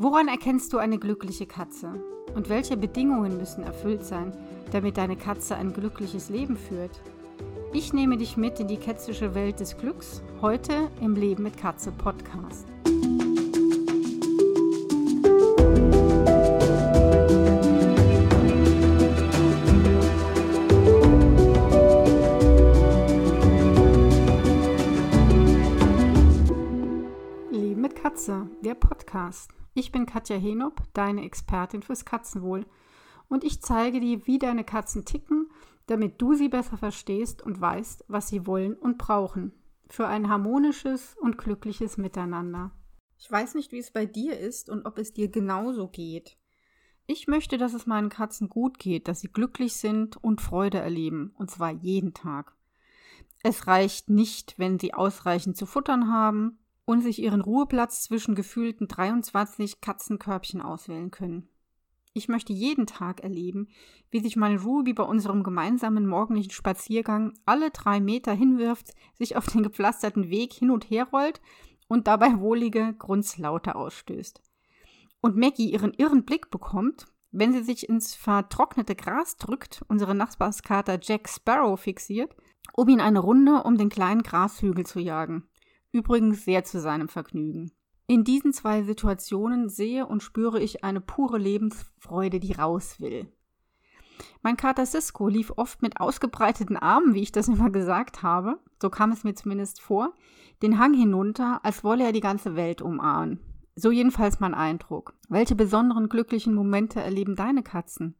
Woran erkennst du eine glückliche Katze? Und welche Bedingungen müssen erfüllt sein, damit deine Katze ein glückliches Leben führt? Ich nehme dich mit in die kätzische Welt des Glücks, heute im Leben mit Katze Podcast. Leben mit Katze, der Podcast. Ich bin Katja Henop, deine Expertin fürs Katzenwohl. Und ich zeige dir, wie deine Katzen ticken, damit du sie besser verstehst und weißt, was sie wollen und brauchen. Für ein harmonisches und glückliches Miteinander. Ich weiß nicht, wie es bei dir ist und ob es dir genauso geht. Ich möchte, dass es meinen Katzen gut geht, dass sie glücklich sind und Freude erleben, und zwar jeden Tag. Es reicht nicht, wenn sie ausreichend zu futtern haben, und sich ihren Ruheplatz zwischen gefühlten 23 Katzenkörbchen auswählen können. Ich möchte jeden Tag erleben, wie sich meine Ruby bei unserem gemeinsamen morgendlichen Spaziergang alle drei Meter hinwirft, sich auf den gepflasterten Weg hin und her rollt und dabei wohlige Grunzlaute ausstößt. Und Maggie ihren irren Blick bekommt, wenn sie sich ins vertrocknete Gras drückt, unsere Nachbarskater Jack Sparrow fixiert, um ihn eine Runde um den kleinen Grashügel zu jagen übrigens sehr zu seinem Vergnügen. In diesen zwei Situationen sehe und spüre ich eine pure Lebensfreude, die raus will. Mein Kater Cisco lief oft mit ausgebreiteten Armen, wie ich das immer gesagt habe, so kam es mir zumindest vor, den Hang hinunter, als wolle er die ganze Welt umarmen. So jedenfalls mein Eindruck. Welche besonderen glücklichen Momente erleben deine Katzen?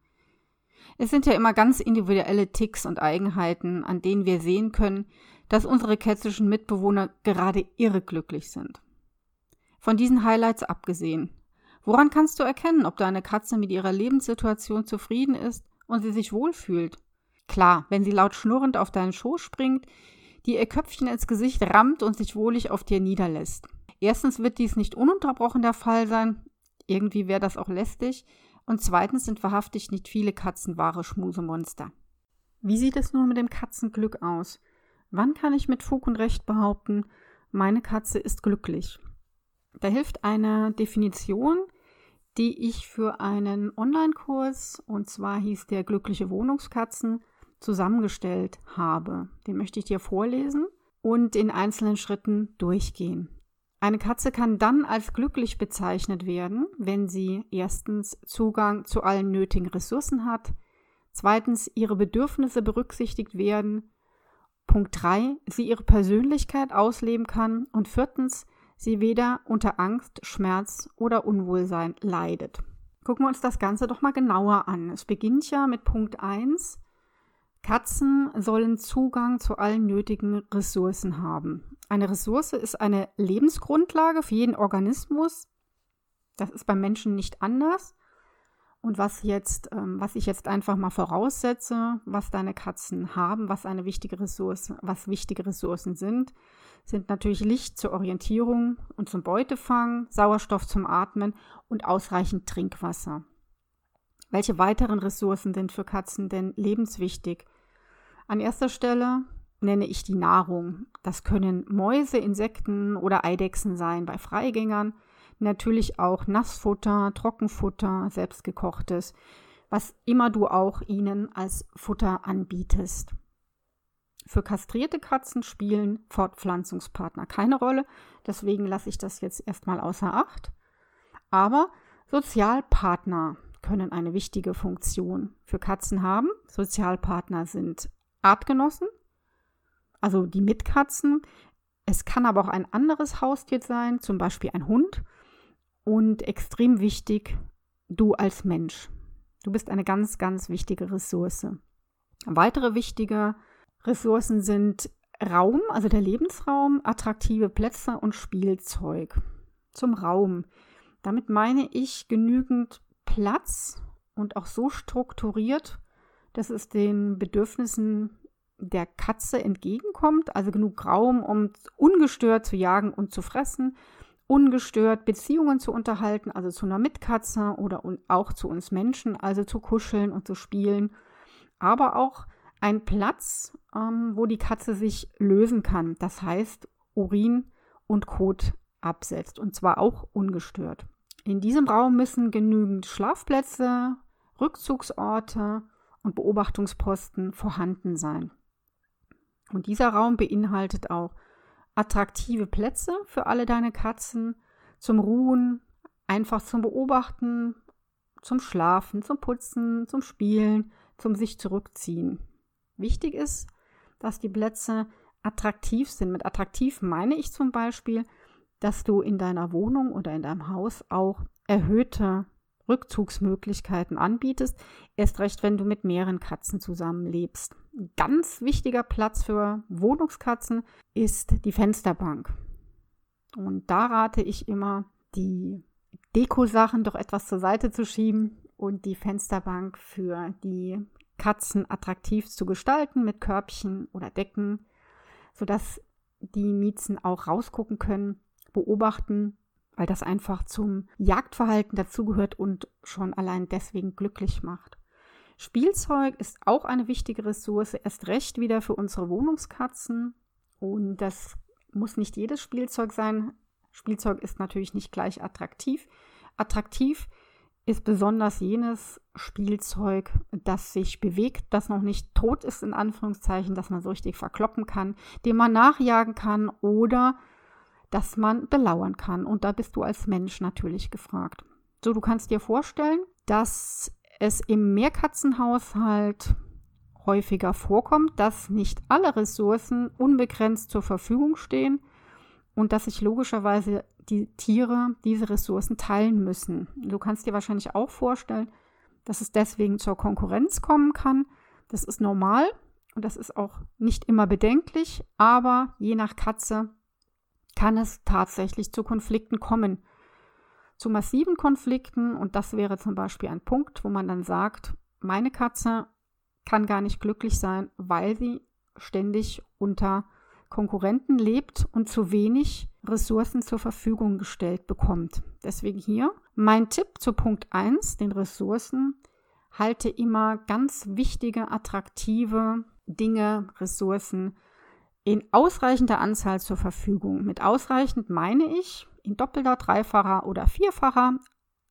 Es sind ja immer ganz individuelle Ticks und Eigenheiten, an denen wir sehen können, dass unsere kätzischen Mitbewohner gerade irreglücklich sind. Von diesen Highlights abgesehen, woran kannst du erkennen, ob deine Katze mit ihrer Lebenssituation zufrieden ist und sie sich wohlfühlt? Klar, wenn sie laut schnurrend auf deinen Schoß springt, dir ihr Köpfchen ins Gesicht rammt und sich wohlig auf dir niederlässt. Erstens wird dies nicht ununterbrochen der Fall sein, irgendwie wäre das auch lästig, und zweitens sind wahrhaftig nicht viele Katzen wahre Schmusemonster. Wie sieht es nun mit dem Katzenglück aus? Wann kann ich mit Fug und Recht behaupten, meine Katze ist glücklich? Da hilft eine Definition, die ich für einen Online-Kurs, und zwar hieß der Glückliche Wohnungskatzen, zusammengestellt habe. Den möchte ich dir vorlesen und in einzelnen Schritten durchgehen. Eine Katze kann dann als glücklich bezeichnet werden, wenn sie erstens Zugang zu allen nötigen Ressourcen hat, zweitens ihre Bedürfnisse berücksichtigt werden, Punkt 3, sie ihre Persönlichkeit ausleben kann und viertens, sie weder unter Angst, Schmerz oder Unwohlsein leidet. Gucken wir uns das Ganze doch mal genauer an. Es beginnt ja mit Punkt 1. Katzen sollen Zugang zu allen nötigen Ressourcen haben. Eine Ressource ist eine Lebensgrundlage für jeden Organismus. Das ist beim Menschen nicht anders. Und was jetzt, ähm, was ich jetzt einfach mal voraussetze, was deine Katzen haben, was eine wichtige Ressource, was wichtige Ressourcen sind, sind natürlich Licht zur Orientierung und zum Beutefang, Sauerstoff zum Atmen und ausreichend Trinkwasser. Welche weiteren Ressourcen sind für Katzen denn lebenswichtig? An erster Stelle nenne ich die Nahrung. Das können Mäuse, Insekten oder Eidechsen sein bei Freigängern natürlich auch Nassfutter, Trockenfutter, selbstgekochtes, was immer du auch ihnen als Futter anbietest. Für kastrierte Katzen spielen Fortpflanzungspartner keine Rolle, deswegen lasse ich das jetzt erstmal außer Acht. Aber Sozialpartner können eine wichtige Funktion für Katzen haben. Sozialpartner sind Artgenossen, also die Mitkatzen. Es kann aber auch ein anderes Haustier sein, zum Beispiel ein Hund und extrem wichtig, du als Mensch. Du bist eine ganz, ganz wichtige Ressource. Weitere wichtige Ressourcen sind Raum, also der Lebensraum, attraktive Plätze und Spielzeug. Zum Raum. Damit meine ich genügend Platz und auch so strukturiert, dass es den Bedürfnissen der Katze entgegenkommt, also genug Raum, um ungestört zu jagen und zu fressen ungestört Beziehungen zu unterhalten, also zu einer Mitkatze oder auch zu uns Menschen, also zu kuscheln und zu spielen, aber auch ein Platz, ähm, wo die Katze sich lösen kann, das heißt Urin und Kot absetzt und zwar auch ungestört. In diesem Raum müssen genügend Schlafplätze, Rückzugsorte und Beobachtungsposten vorhanden sein. Und dieser Raum beinhaltet auch attraktive Plätze für alle deine Katzen zum Ruhen, einfach zum Beobachten, zum Schlafen, zum Putzen, zum Spielen, zum sich zurückziehen. Wichtig ist, dass die Plätze attraktiv sind. Mit attraktiv meine ich zum Beispiel, dass du in deiner Wohnung oder in deinem Haus auch erhöhte Rückzugsmöglichkeiten anbietest, erst recht, wenn du mit mehreren Katzen zusammenlebst. Ganz wichtiger Platz für Wohnungskatzen ist die Fensterbank. Und da rate ich immer, die Dekosachen doch etwas zur Seite zu schieben und die Fensterbank für die Katzen attraktiv zu gestalten mit Körbchen oder Decken, sodass die Miezen auch rausgucken können, beobachten, weil das einfach zum Jagdverhalten dazugehört und schon allein deswegen glücklich macht. Spielzeug ist auch eine wichtige Ressource, erst recht wieder für unsere Wohnungskatzen. Und das muss nicht jedes Spielzeug sein. Spielzeug ist natürlich nicht gleich attraktiv. Attraktiv ist besonders jenes Spielzeug, das sich bewegt, das noch nicht tot ist, in Anführungszeichen, das man so richtig verkloppen kann, dem man nachjagen kann oder das man belauern kann. Und da bist du als Mensch natürlich gefragt. So, du kannst dir vorstellen, dass es im Mehrkatzenhaushalt häufiger vorkommt, dass nicht alle Ressourcen unbegrenzt zur Verfügung stehen und dass sich logischerweise die Tiere diese Ressourcen teilen müssen. Du kannst dir wahrscheinlich auch vorstellen, dass es deswegen zur Konkurrenz kommen kann. Das ist normal und das ist auch nicht immer bedenklich, aber je nach Katze kann es tatsächlich zu Konflikten kommen. Zu massiven Konflikten und das wäre zum Beispiel ein Punkt, wo man dann sagt, meine Katze kann gar nicht glücklich sein, weil sie ständig unter Konkurrenten lebt und zu wenig Ressourcen zur Verfügung gestellt bekommt. Deswegen hier mein Tipp zu Punkt 1, den Ressourcen. Halte immer ganz wichtige, attraktive Dinge, Ressourcen in ausreichender Anzahl zur Verfügung. Mit ausreichend meine ich in doppelter, dreifacher oder vierfacher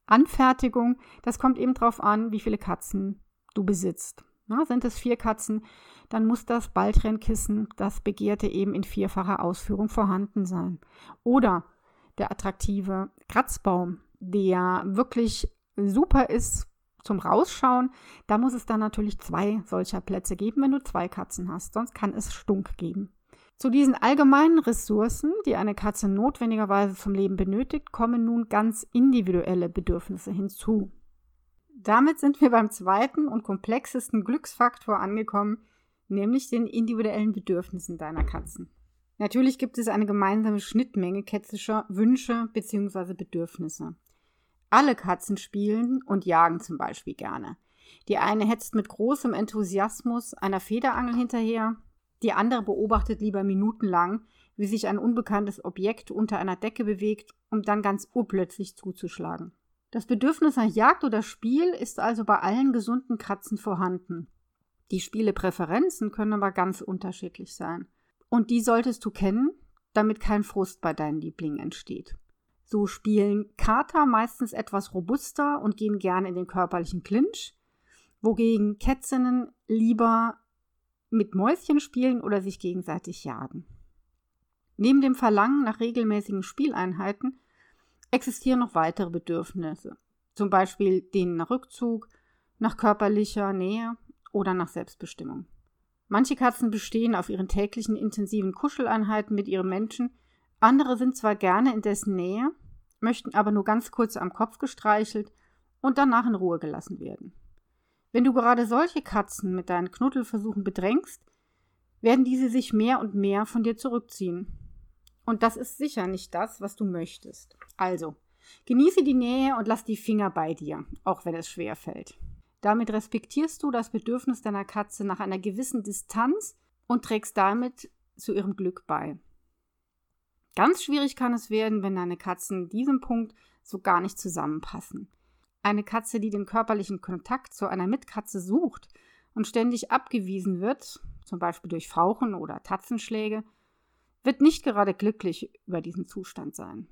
Anfertigung. Das kommt eben darauf an, wie viele Katzen du besitzt. Na, sind es vier Katzen, dann muss das Balltrennkissen, das begehrte, eben in vierfacher Ausführung vorhanden sein. Oder der attraktive Kratzbaum, der wirklich super ist zum Rausschauen. Da muss es dann natürlich zwei solcher Plätze geben, wenn du zwei Katzen hast. Sonst kann es Stunk geben. Zu diesen allgemeinen Ressourcen, die eine Katze notwendigerweise zum Leben benötigt, kommen nun ganz individuelle Bedürfnisse hinzu. Damit sind wir beim zweiten und komplexesten Glücksfaktor angekommen, nämlich den individuellen Bedürfnissen deiner Katzen. Natürlich gibt es eine gemeinsame Schnittmenge kätzischer Wünsche bzw. Bedürfnisse. Alle Katzen spielen und jagen zum Beispiel gerne. Die eine hetzt mit großem Enthusiasmus einer Federangel hinterher, die andere beobachtet lieber minutenlang, wie sich ein unbekanntes Objekt unter einer Decke bewegt, um dann ganz urplötzlich zuzuschlagen. Das Bedürfnis nach Jagd oder Spiel ist also bei allen gesunden Katzen vorhanden. Die Spielepräferenzen können aber ganz unterschiedlich sein. Und die solltest du kennen, damit kein Frust bei deinen Lieblingen entsteht. So spielen Kater meistens etwas robuster und gehen gerne in den körperlichen Clinch, wogegen Kätzinnen lieber mit Mäuschen spielen oder sich gegenseitig jagen. Neben dem Verlangen nach regelmäßigen Spieleinheiten existieren noch weitere Bedürfnisse, zum Beispiel den nach Rückzug, nach körperlicher Nähe oder nach Selbstbestimmung. Manche Katzen bestehen auf ihren täglichen intensiven Kuscheleinheiten mit ihrem Menschen, andere sind zwar gerne in dessen Nähe, möchten aber nur ganz kurz am Kopf gestreichelt und danach in Ruhe gelassen werden. Wenn du gerade solche Katzen mit deinen Knuddelversuchen bedrängst, werden diese sich mehr und mehr von dir zurückziehen. Und das ist sicher nicht das, was du möchtest. Also, genieße die Nähe und lass die Finger bei dir, auch wenn es schwer fällt. Damit respektierst du das Bedürfnis deiner Katze nach einer gewissen Distanz und trägst damit zu ihrem Glück bei. Ganz schwierig kann es werden, wenn deine Katzen in diesem Punkt so gar nicht zusammenpassen. Eine Katze, die den körperlichen Kontakt zu einer Mitkatze sucht und ständig abgewiesen wird, zum Beispiel durch Fauchen oder Tatzenschläge, wird nicht gerade glücklich über diesen Zustand sein.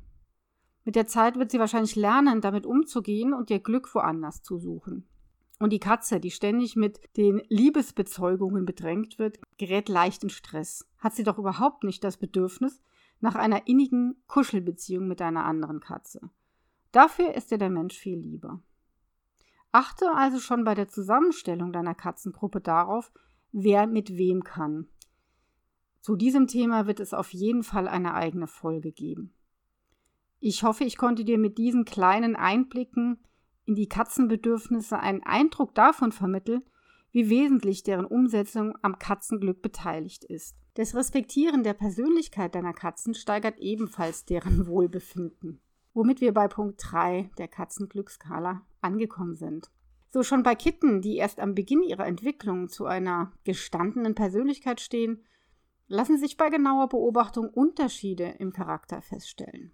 Mit der Zeit wird sie wahrscheinlich lernen, damit umzugehen und ihr Glück woanders zu suchen. Und die Katze, die ständig mit den Liebesbezeugungen bedrängt wird, gerät leicht in Stress. Hat sie doch überhaupt nicht das Bedürfnis nach einer innigen Kuschelbeziehung mit einer anderen Katze. Dafür ist dir der Mensch viel lieber. Achte also schon bei der Zusammenstellung deiner Katzengruppe darauf, wer mit wem kann. Zu diesem Thema wird es auf jeden Fall eine eigene Folge geben. Ich hoffe, ich konnte dir mit diesen kleinen Einblicken in die Katzenbedürfnisse einen Eindruck davon vermitteln, wie wesentlich deren Umsetzung am Katzenglück beteiligt ist. Das Respektieren der Persönlichkeit deiner Katzen steigert ebenfalls deren Wohlbefinden. Womit wir bei Punkt 3 der Katzenglückskala angekommen sind. So schon bei Kitten, die erst am Beginn ihrer Entwicklung zu einer gestandenen Persönlichkeit stehen, lassen sich bei genauer Beobachtung Unterschiede im Charakter feststellen.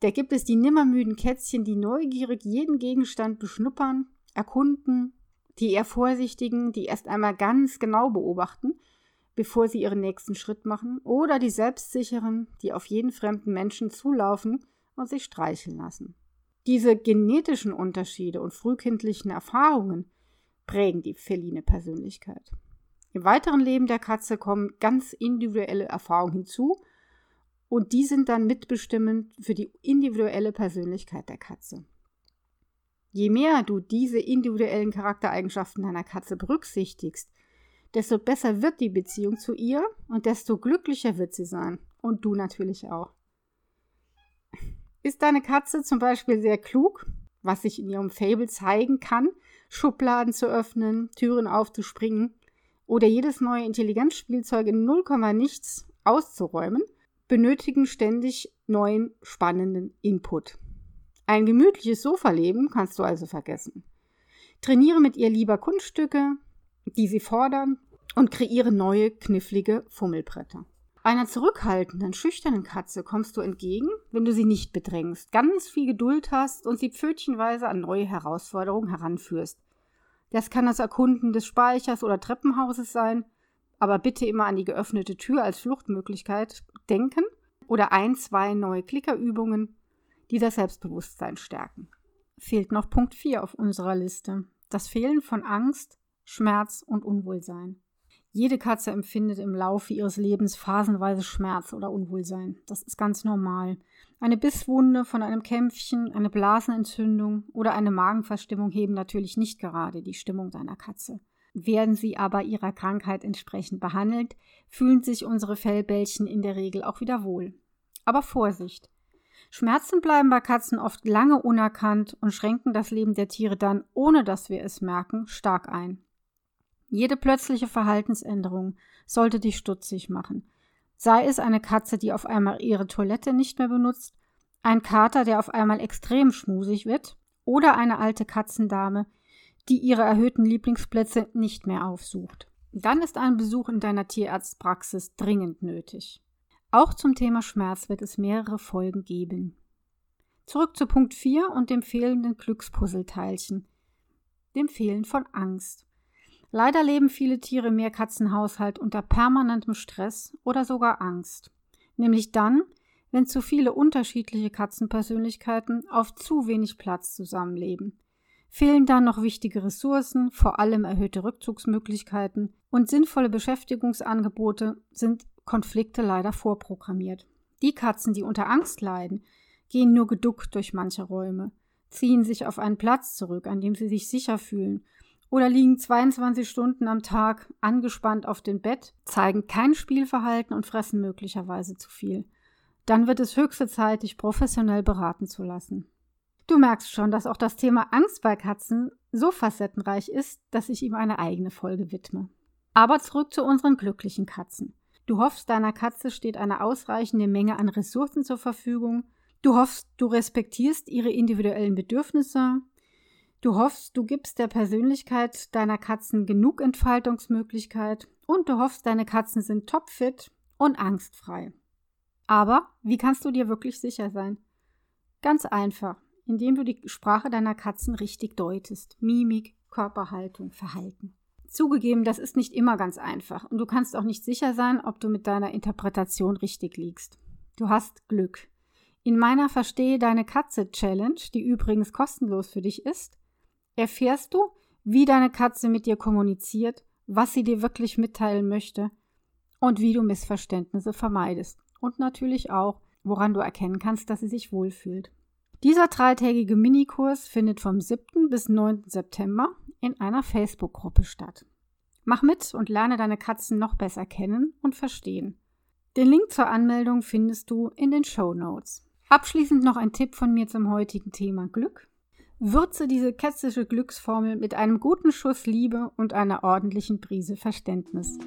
Da gibt es die nimmermüden Kätzchen, die neugierig jeden Gegenstand beschnuppern, erkunden, die eher vorsichtigen, die erst einmal ganz genau beobachten, bevor sie ihren nächsten Schritt machen, oder die selbstsicheren, die auf jeden fremden Menschen zulaufen und sich streicheln lassen. Diese genetischen Unterschiede und frühkindlichen Erfahrungen prägen die feline Persönlichkeit. Im weiteren Leben der Katze kommen ganz individuelle Erfahrungen hinzu, und die sind dann mitbestimmend für die individuelle Persönlichkeit der Katze. Je mehr du diese individuellen Charaktereigenschaften deiner Katze berücksichtigst, desto besser wird die Beziehung zu ihr und desto glücklicher wird sie sein. Und du natürlich auch. Ist deine Katze zum Beispiel sehr klug, was sich in ihrem Fable zeigen kann, Schubladen zu öffnen, Türen aufzuspringen oder jedes neue Intelligenzspielzeug in 0, nichts auszuräumen, benötigen ständig neuen, spannenden Input. Ein gemütliches Sofaleben kannst du also vergessen. Trainiere mit ihr lieber Kunststücke, die sie fordern, und kreiere neue, knifflige Fummelbretter. Einer zurückhaltenden, schüchternen Katze kommst du entgegen, wenn du sie nicht bedrängst, ganz viel Geduld hast und sie pfötchenweise an neue Herausforderungen heranführst. Das kann das Erkunden des Speichers oder Treppenhauses sein, aber bitte immer an die geöffnete Tür als Fluchtmöglichkeit denken oder ein, zwei neue Klickerübungen, die das Selbstbewusstsein stärken. Fehlt noch Punkt 4 auf unserer Liste. Das Fehlen von Angst, Schmerz und Unwohlsein. Jede Katze empfindet im Laufe ihres Lebens phasenweise Schmerz oder Unwohlsein. Das ist ganz normal. Eine Bisswunde von einem Kämpfchen, eine Blasenentzündung oder eine Magenverstimmung heben natürlich nicht gerade die Stimmung deiner Katze. Werden sie aber ihrer Krankheit entsprechend behandelt, fühlen sich unsere Fellbällchen in der Regel auch wieder wohl. Aber Vorsicht! Schmerzen bleiben bei Katzen oft lange unerkannt und schränken das Leben der Tiere dann, ohne dass wir es merken, stark ein. Jede plötzliche Verhaltensänderung sollte dich stutzig machen. Sei es eine Katze, die auf einmal ihre Toilette nicht mehr benutzt, ein Kater, der auf einmal extrem schmusig wird, oder eine alte Katzendame, die ihre erhöhten Lieblingsplätze nicht mehr aufsucht. Dann ist ein Besuch in deiner Tierarztpraxis dringend nötig. Auch zum Thema Schmerz wird es mehrere Folgen geben. Zurück zu Punkt 4 und dem fehlenden Glückspuzzleteilchen, dem Fehlen von Angst. Leider leben viele Tiere im Mehrkatzenhaushalt unter permanentem Stress oder sogar Angst. Nämlich dann, wenn zu viele unterschiedliche Katzenpersönlichkeiten auf zu wenig Platz zusammenleben fehlen dann noch wichtige Ressourcen, vor allem erhöhte Rückzugsmöglichkeiten und sinnvolle Beschäftigungsangebote sind Konflikte leider vorprogrammiert. Die Katzen, die unter Angst leiden, gehen nur geduckt durch manche Räume, ziehen sich auf einen Platz zurück, an dem sie sich sicher fühlen, oder liegen 22 Stunden am Tag angespannt auf dem Bett, zeigen kein Spielverhalten und fressen möglicherweise zu viel. Dann wird es höchste Zeit, dich professionell beraten zu lassen. Du merkst schon, dass auch das Thema Angst bei Katzen so facettenreich ist, dass ich ihm eine eigene Folge widme. Aber zurück zu unseren glücklichen Katzen. Du hoffst, deiner Katze steht eine ausreichende Menge an Ressourcen zur Verfügung. Du hoffst, du respektierst ihre individuellen Bedürfnisse. Du hoffst, du gibst der Persönlichkeit deiner Katzen genug Entfaltungsmöglichkeit. Und du hoffst, deine Katzen sind topfit und angstfrei. Aber wie kannst du dir wirklich sicher sein? Ganz einfach indem du die Sprache deiner Katzen richtig deutest. Mimik, Körperhaltung, Verhalten. Zugegeben, das ist nicht immer ganz einfach und du kannst auch nicht sicher sein, ob du mit deiner Interpretation richtig liegst. Du hast Glück. In meiner Verstehe deine Katze Challenge, die übrigens kostenlos für dich ist, erfährst du, wie deine Katze mit dir kommuniziert, was sie dir wirklich mitteilen möchte und wie du Missverständnisse vermeidest. Und natürlich auch, woran du erkennen kannst, dass sie sich wohlfühlt. Dieser dreitägige Minikurs findet vom 7. bis 9. September in einer Facebook-Gruppe statt. Mach mit und lerne deine Katzen noch besser kennen und verstehen. Den Link zur Anmeldung findest du in den Show Notes. Abschließend noch ein Tipp von mir zum heutigen Thema Glück. Würze diese kätzische Glücksformel mit einem guten Schuss Liebe und einer ordentlichen Prise Verständnis.